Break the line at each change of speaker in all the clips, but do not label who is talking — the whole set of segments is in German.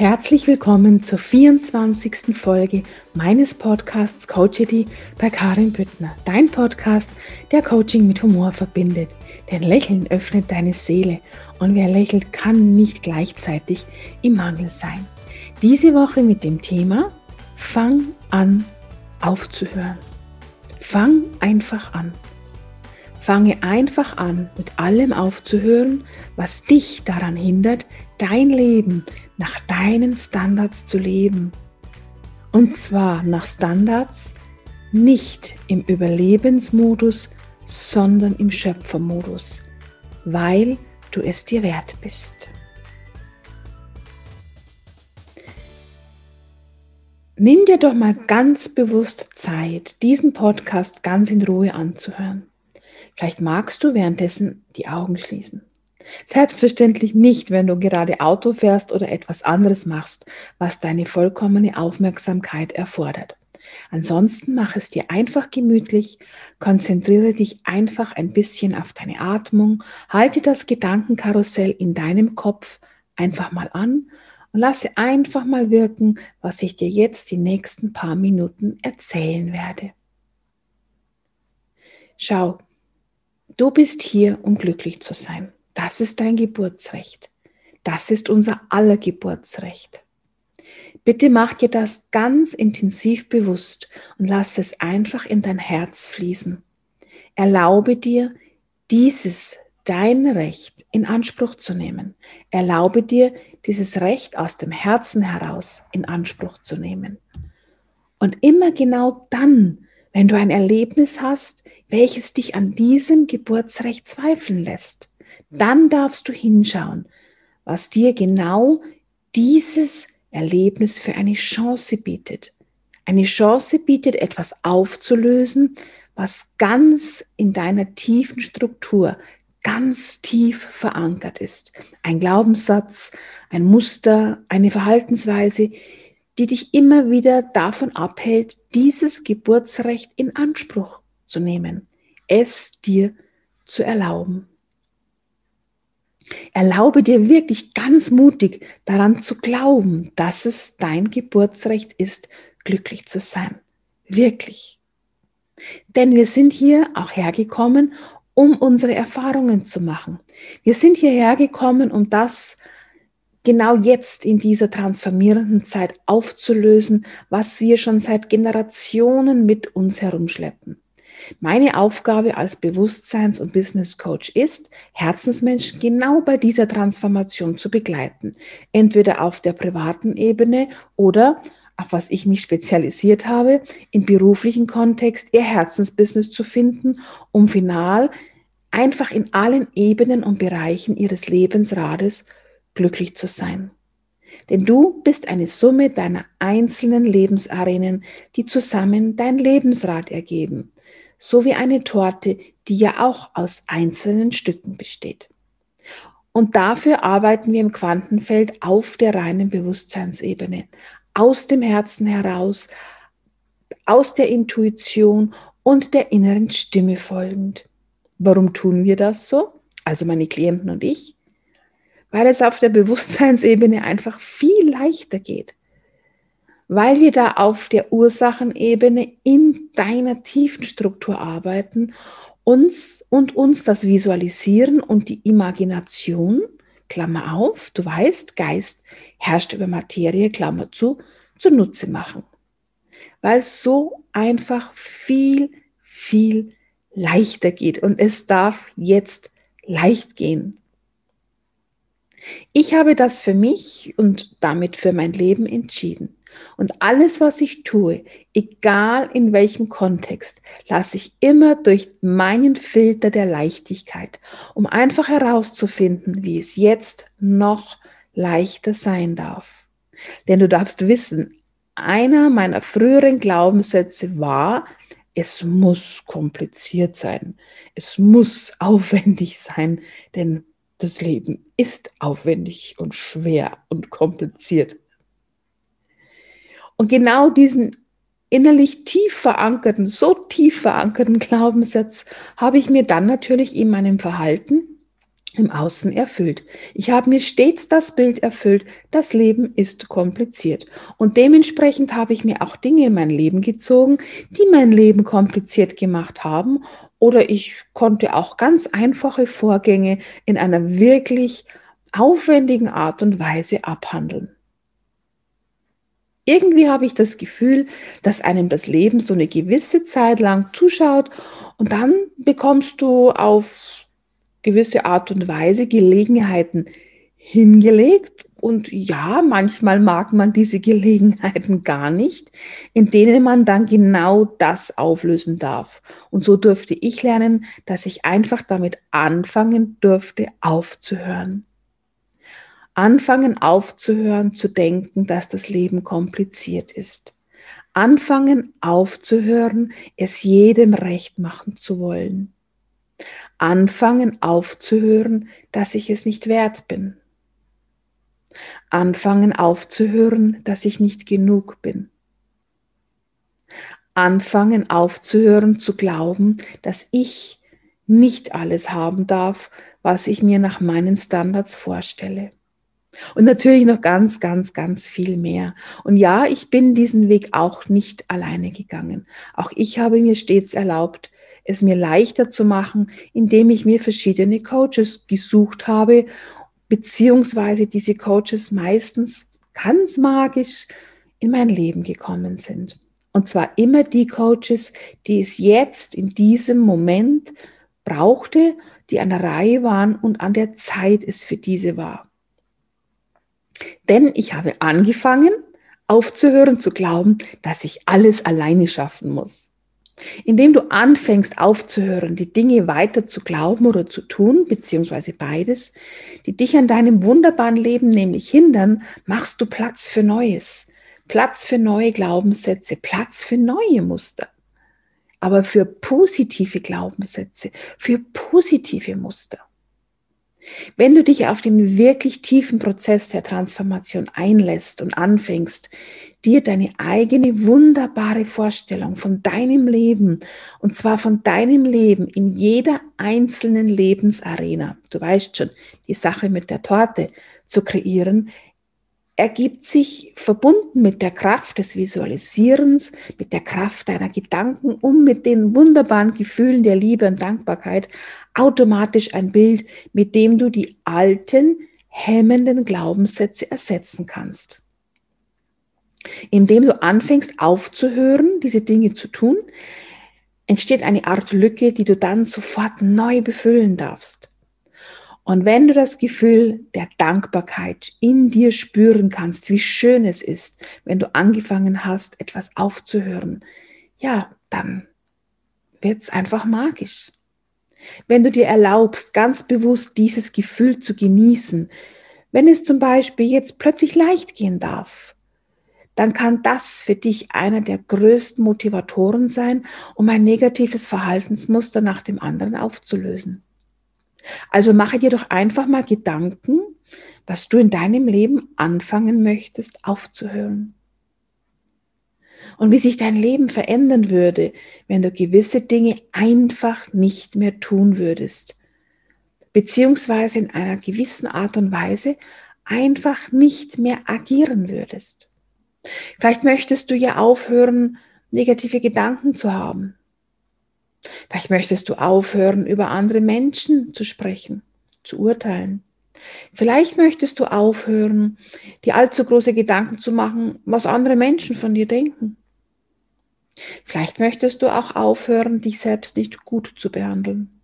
Herzlich willkommen zur 24. Folge meines Podcasts Coachity bei Karin Büttner. Dein Podcast, der Coaching mit Humor verbindet. Denn Lächeln öffnet deine Seele und wer lächelt, kann nicht gleichzeitig im Mangel sein. Diese Woche mit dem Thema Fang an aufzuhören. Fang einfach an. Fange einfach an, mit allem aufzuhören, was dich daran hindert, dein Leben nach deinen Standards zu leben. Und zwar nach Standards nicht im Überlebensmodus, sondern im Schöpfermodus, weil du es dir wert bist. Nimm dir doch mal ganz bewusst Zeit, diesen Podcast ganz in Ruhe anzuhören. Vielleicht magst du währenddessen die Augen schließen. Selbstverständlich nicht, wenn du gerade Auto fährst oder etwas anderes machst, was deine vollkommene Aufmerksamkeit erfordert. Ansonsten mach es dir einfach gemütlich, konzentriere dich einfach ein bisschen auf deine Atmung, halte das Gedankenkarussell in deinem Kopf einfach mal an und lasse einfach mal wirken, was ich dir jetzt die nächsten paar Minuten erzählen werde. Schau, Du bist hier, um glücklich zu sein. Das ist dein Geburtsrecht. Das ist unser aller Geburtsrecht. Bitte mach dir das ganz intensiv bewusst und lass es einfach in dein Herz fließen. Erlaube dir, dieses dein Recht in Anspruch zu nehmen. Erlaube dir, dieses Recht aus dem Herzen heraus in Anspruch zu nehmen. Und immer genau dann, wenn du ein Erlebnis hast, welches dich an diesem Geburtsrecht zweifeln lässt, dann darfst du hinschauen, was dir genau dieses Erlebnis für eine Chance bietet. Eine Chance bietet, etwas aufzulösen, was ganz in deiner tiefen Struktur, ganz tief verankert ist. Ein Glaubenssatz, ein Muster, eine Verhaltensweise, die dich immer wieder davon abhält, dieses Geburtsrecht in Anspruch zu nehmen, es dir zu erlauben. Erlaube dir wirklich ganz mutig daran zu glauben, dass es dein Geburtsrecht ist, glücklich zu sein. Wirklich. Denn wir sind hier auch hergekommen, um unsere Erfahrungen zu machen. Wir sind hierher gekommen, um das genau jetzt in dieser transformierenden Zeit aufzulösen, was wir schon seit Generationen mit uns herumschleppen. Meine Aufgabe als Bewusstseins- und Business Coach ist, Herzensmenschen genau bei dieser Transformation zu begleiten. Entweder auf der privaten Ebene oder, auf was ich mich spezialisiert habe, im beruflichen Kontext ihr Herzensbusiness zu finden, um final einfach in allen Ebenen und Bereichen ihres Lebensrades glücklich zu sein. Denn du bist eine Summe deiner einzelnen Lebensarenen, die zusammen dein Lebensrad ergeben, so wie eine Torte, die ja auch aus einzelnen Stücken besteht. Und dafür arbeiten wir im Quantenfeld auf der reinen Bewusstseinsebene, aus dem Herzen heraus, aus der Intuition und der inneren Stimme folgend. Warum tun wir das so? Also meine Klienten und ich weil es auf der Bewusstseinsebene einfach viel leichter geht. Weil wir da auf der Ursachenebene in deiner tiefen Struktur arbeiten uns und uns das Visualisieren und die Imagination, Klammer auf, du weißt, Geist herrscht über Materie, Klammer zu, zunutze machen. Weil es so einfach viel, viel leichter geht und es darf jetzt leicht gehen. Ich habe das für mich und damit für mein Leben entschieden. Und alles, was ich tue, egal in welchem Kontext, lasse ich immer durch meinen Filter der Leichtigkeit, um einfach herauszufinden, wie es jetzt noch leichter sein darf. Denn du darfst wissen, einer meiner früheren Glaubenssätze war, es muss kompliziert sein, es muss aufwendig sein, denn das Leben ist aufwendig und schwer und kompliziert. Und genau diesen innerlich tief verankerten, so tief verankerten Glaubenssatz habe ich mir dann natürlich in meinem Verhalten im Außen erfüllt. Ich habe mir stets das Bild erfüllt, das Leben ist kompliziert. Und dementsprechend habe ich mir auch Dinge in mein Leben gezogen, die mein Leben kompliziert gemacht haben. Oder ich konnte auch ganz einfache Vorgänge in einer wirklich aufwendigen Art und Weise abhandeln. Irgendwie habe ich das Gefühl, dass einem das Leben so eine gewisse Zeit lang zuschaut und dann bekommst du auf gewisse Art und Weise Gelegenheiten hingelegt. Und ja, manchmal mag man diese Gelegenheiten gar nicht, in denen man dann genau das auflösen darf. Und so durfte ich lernen, dass ich einfach damit anfangen durfte, aufzuhören. Anfangen aufzuhören zu denken, dass das Leben kompliziert ist. Anfangen aufzuhören, es jedem recht machen zu wollen anfangen aufzuhören, dass ich es nicht wert bin. Anfangen aufzuhören, dass ich nicht genug bin. Anfangen aufzuhören zu glauben, dass ich nicht alles haben darf, was ich mir nach meinen Standards vorstelle. Und natürlich noch ganz, ganz, ganz viel mehr. Und ja, ich bin diesen Weg auch nicht alleine gegangen. Auch ich habe mir stets erlaubt, es mir leichter zu machen, indem ich mir verschiedene Coaches gesucht habe, beziehungsweise diese Coaches meistens ganz magisch in mein Leben gekommen sind. Und zwar immer die Coaches, die es jetzt in diesem Moment brauchte, die an der Reihe waren und an der Zeit es für diese war. Denn ich habe angefangen, aufzuhören zu glauben, dass ich alles alleine schaffen muss. Indem du anfängst aufzuhören, die Dinge weiter zu glauben oder zu tun, beziehungsweise beides, die dich an deinem wunderbaren Leben nämlich hindern, machst du Platz für Neues, Platz für neue Glaubenssätze, Platz für neue Muster, aber für positive Glaubenssätze, für positive Muster. Wenn du dich auf den wirklich tiefen Prozess der Transformation einlässt und anfängst, dir deine eigene wunderbare Vorstellung von deinem Leben, und zwar von deinem Leben in jeder einzelnen Lebensarena, du weißt schon, die Sache mit der Torte zu kreieren, ergibt sich verbunden mit der Kraft des Visualisierens, mit der Kraft deiner Gedanken und mit den wunderbaren Gefühlen der Liebe und Dankbarkeit automatisch ein Bild, mit dem du die alten, hemmenden Glaubenssätze ersetzen kannst indem du anfängst aufzuhören, diese Dinge zu tun, entsteht eine Art Lücke, die du dann sofort neu befüllen darfst. Und wenn du das Gefühl der Dankbarkeit in dir spüren kannst, wie schön es ist, wenn du angefangen hast, etwas aufzuhören, ja, dann wird es einfach magisch. Wenn du dir erlaubst, ganz bewusst dieses Gefühl zu genießen, wenn es zum Beispiel jetzt plötzlich leicht gehen darf, dann kann das für dich einer der größten Motivatoren sein, um ein negatives Verhaltensmuster nach dem anderen aufzulösen. Also mache dir doch einfach mal Gedanken, was du in deinem Leben anfangen möchtest aufzuhören. Und wie sich dein Leben verändern würde, wenn du gewisse Dinge einfach nicht mehr tun würdest, beziehungsweise in einer gewissen Art und Weise einfach nicht mehr agieren würdest. Vielleicht möchtest du ja aufhören, negative Gedanken zu haben. Vielleicht möchtest du aufhören, über andere Menschen zu sprechen, zu urteilen. Vielleicht möchtest du aufhören, dir allzu große Gedanken zu machen, was andere Menschen von dir denken. Vielleicht möchtest du auch aufhören, dich selbst nicht gut zu behandeln.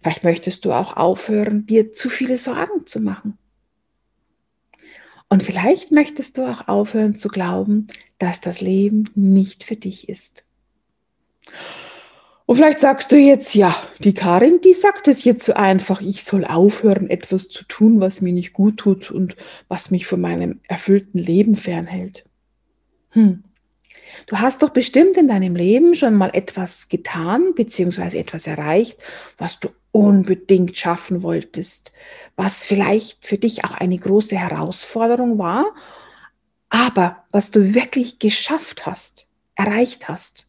Vielleicht möchtest du auch aufhören, dir zu viele Sorgen zu machen. Und vielleicht möchtest du auch aufhören zu glauben, dass das Leben nicht für dich ist. Und vielleicht sagst du jetzt, ja, die Karin, die sagt es jetzt so einfach, ich soll aufhören, etwas zu tun, was mir nicht gut tut und was mich von meinem erfüllten Leben fernhält. Hm. Du hast doch bestimmt in deinem Leben schon mal etwas getan, beziehungsweise etwas erreicht, was du unbedingt schaffen wolltest, was vielleicht für dich auch eine große Herausforderung war, aber was du wirklich geschafft hast, erreicht hast.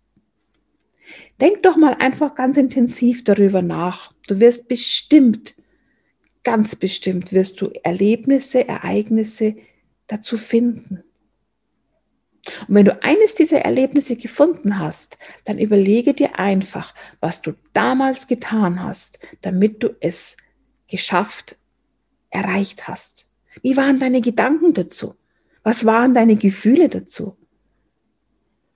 Denk doch mal einfach ganz intensiv darüber nach. Du wirst bestimmt ganz bestimmt wirst du Erlebnisse, Ereignisse dazu finden. Und wenn du eines dieser Erlebnisse gefunden hast, dann überlege dir einfach, was du damals getan hast, damit du es geschafft, erreicht hast. Wie waren deine Gedanken dazu? Was waren deine Gefühle dazu?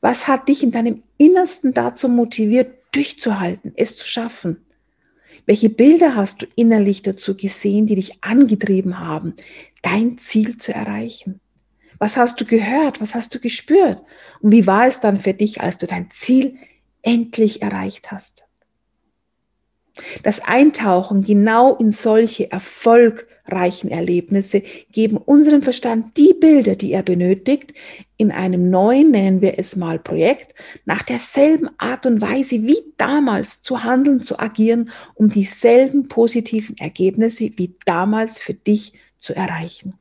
Was hat dich in deinem Innersten dazu motiviert, durchzuhalten, es zu schaffen? Welche Bilder hast du innerlich dazu gesehen, die dich angetrieben haben, dein Ziel zu erreichen? Was hast du gehört? Was hast du gespürt? Und wie war es dann für dich, als du dein Ziel endlich erreicht hast? Das Eintauchen genau in solche erfolgreichen Erlebnisse geben unserem Verstand die Bilder, die er benötigt, in einem neuen, nennen wir es mal Projekt, nach derselben Art und Weise wie damals zu handeln, zu agieren, um dieselben positiven Ergebnisse wie damals für dich zu erreichen.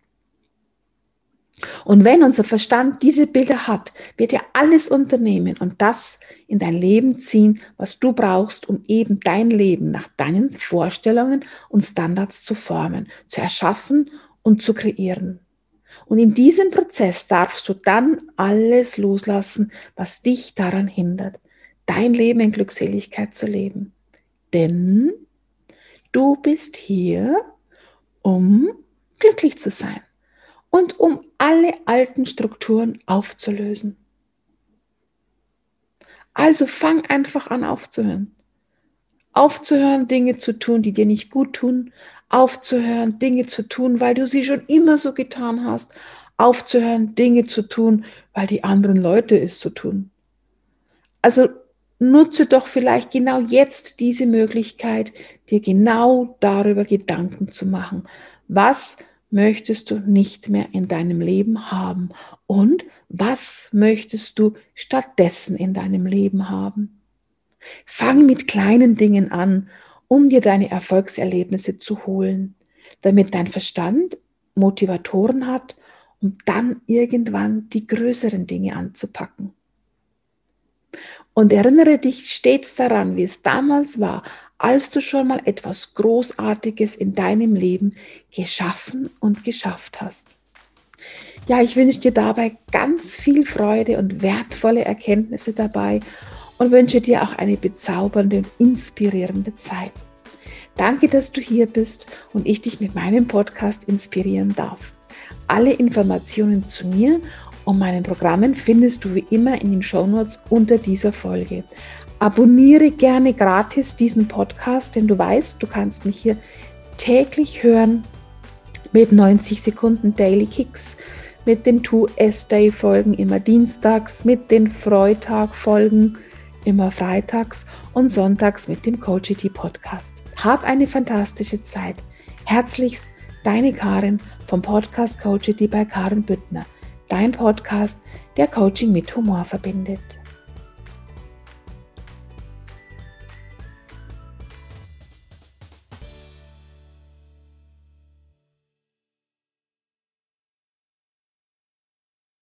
Und wenn unser Verstand diese Bilder hat, wird er alles unternehmen und das in dein Leben ziehen, was du brauchst, um eben dein Leben nach deinen Vorstellungen und Standards zu formen, zu erschaffen und zu kreieren. Und in diesem Prozess darfst du dann alles loslassen, was dich daran hindert, dein Leben in Glückseligkeit zu leben. Denn du bist hier, um glücklich zu sein und um alle alten Strukturen aufzulösen. Also fang einfach an aufzuhören. Aufzuhören, Dinge zu tun, die dir nicht gut tun. Aufzuhören, Dinge zu tun, weil du sie schon immer so getan hast. Aufzuhören, Dinge zu tun, weil die anderen Leute es so tun. Also nutze doch vielleicht genau jetzt diese Möglichkeit, dir genau darüber Gedanken zu machen. Was möchtest du nicht mehr in deinem Leben haben? Und was möchtest du stattdessen in deinem Leben haben? Fang mit kleinen Dingen an, um dir deine Erfolgserlebnisse zu holen, damit dein Verstand Motivatoren hat, um dann irgendwann die größeren Dinge anzupacken. Und erinnere dich stets daran, wie es damals war, als du schon mal etwas Großartiges in deinem Leben geschaffen und geschafft hast. Ja, ich wünsche dir dabei ganz viel Freude und wertvolle Erkenntnisse dabei und wünsche dir auch eine bezaubernde und inspirierende Zeit. Danke, dass du hier bist und ich dich mit meinem Podcast inspirieren darf. Alle Informationen zu mir und meinen Programmen findest du wie immer in den Shownotes unter dieser Folge. Abonniere gerne gratis diesen Podcast, denn du weißt, du kannst mich hier täglich hören mit 90 Sekunden Daily Kicks, mit den 2S-Day-Folgen immer dienstags, mit den Freitag-Folgen immer freitags und sonntags mit dem Coachity Podcast. Hab eine fantastische Zeit. Herzlichst deine Karin vom Podcast Coachity bei Karin Büttner. Dein Podcast, der Coaching mit Humor verbindet.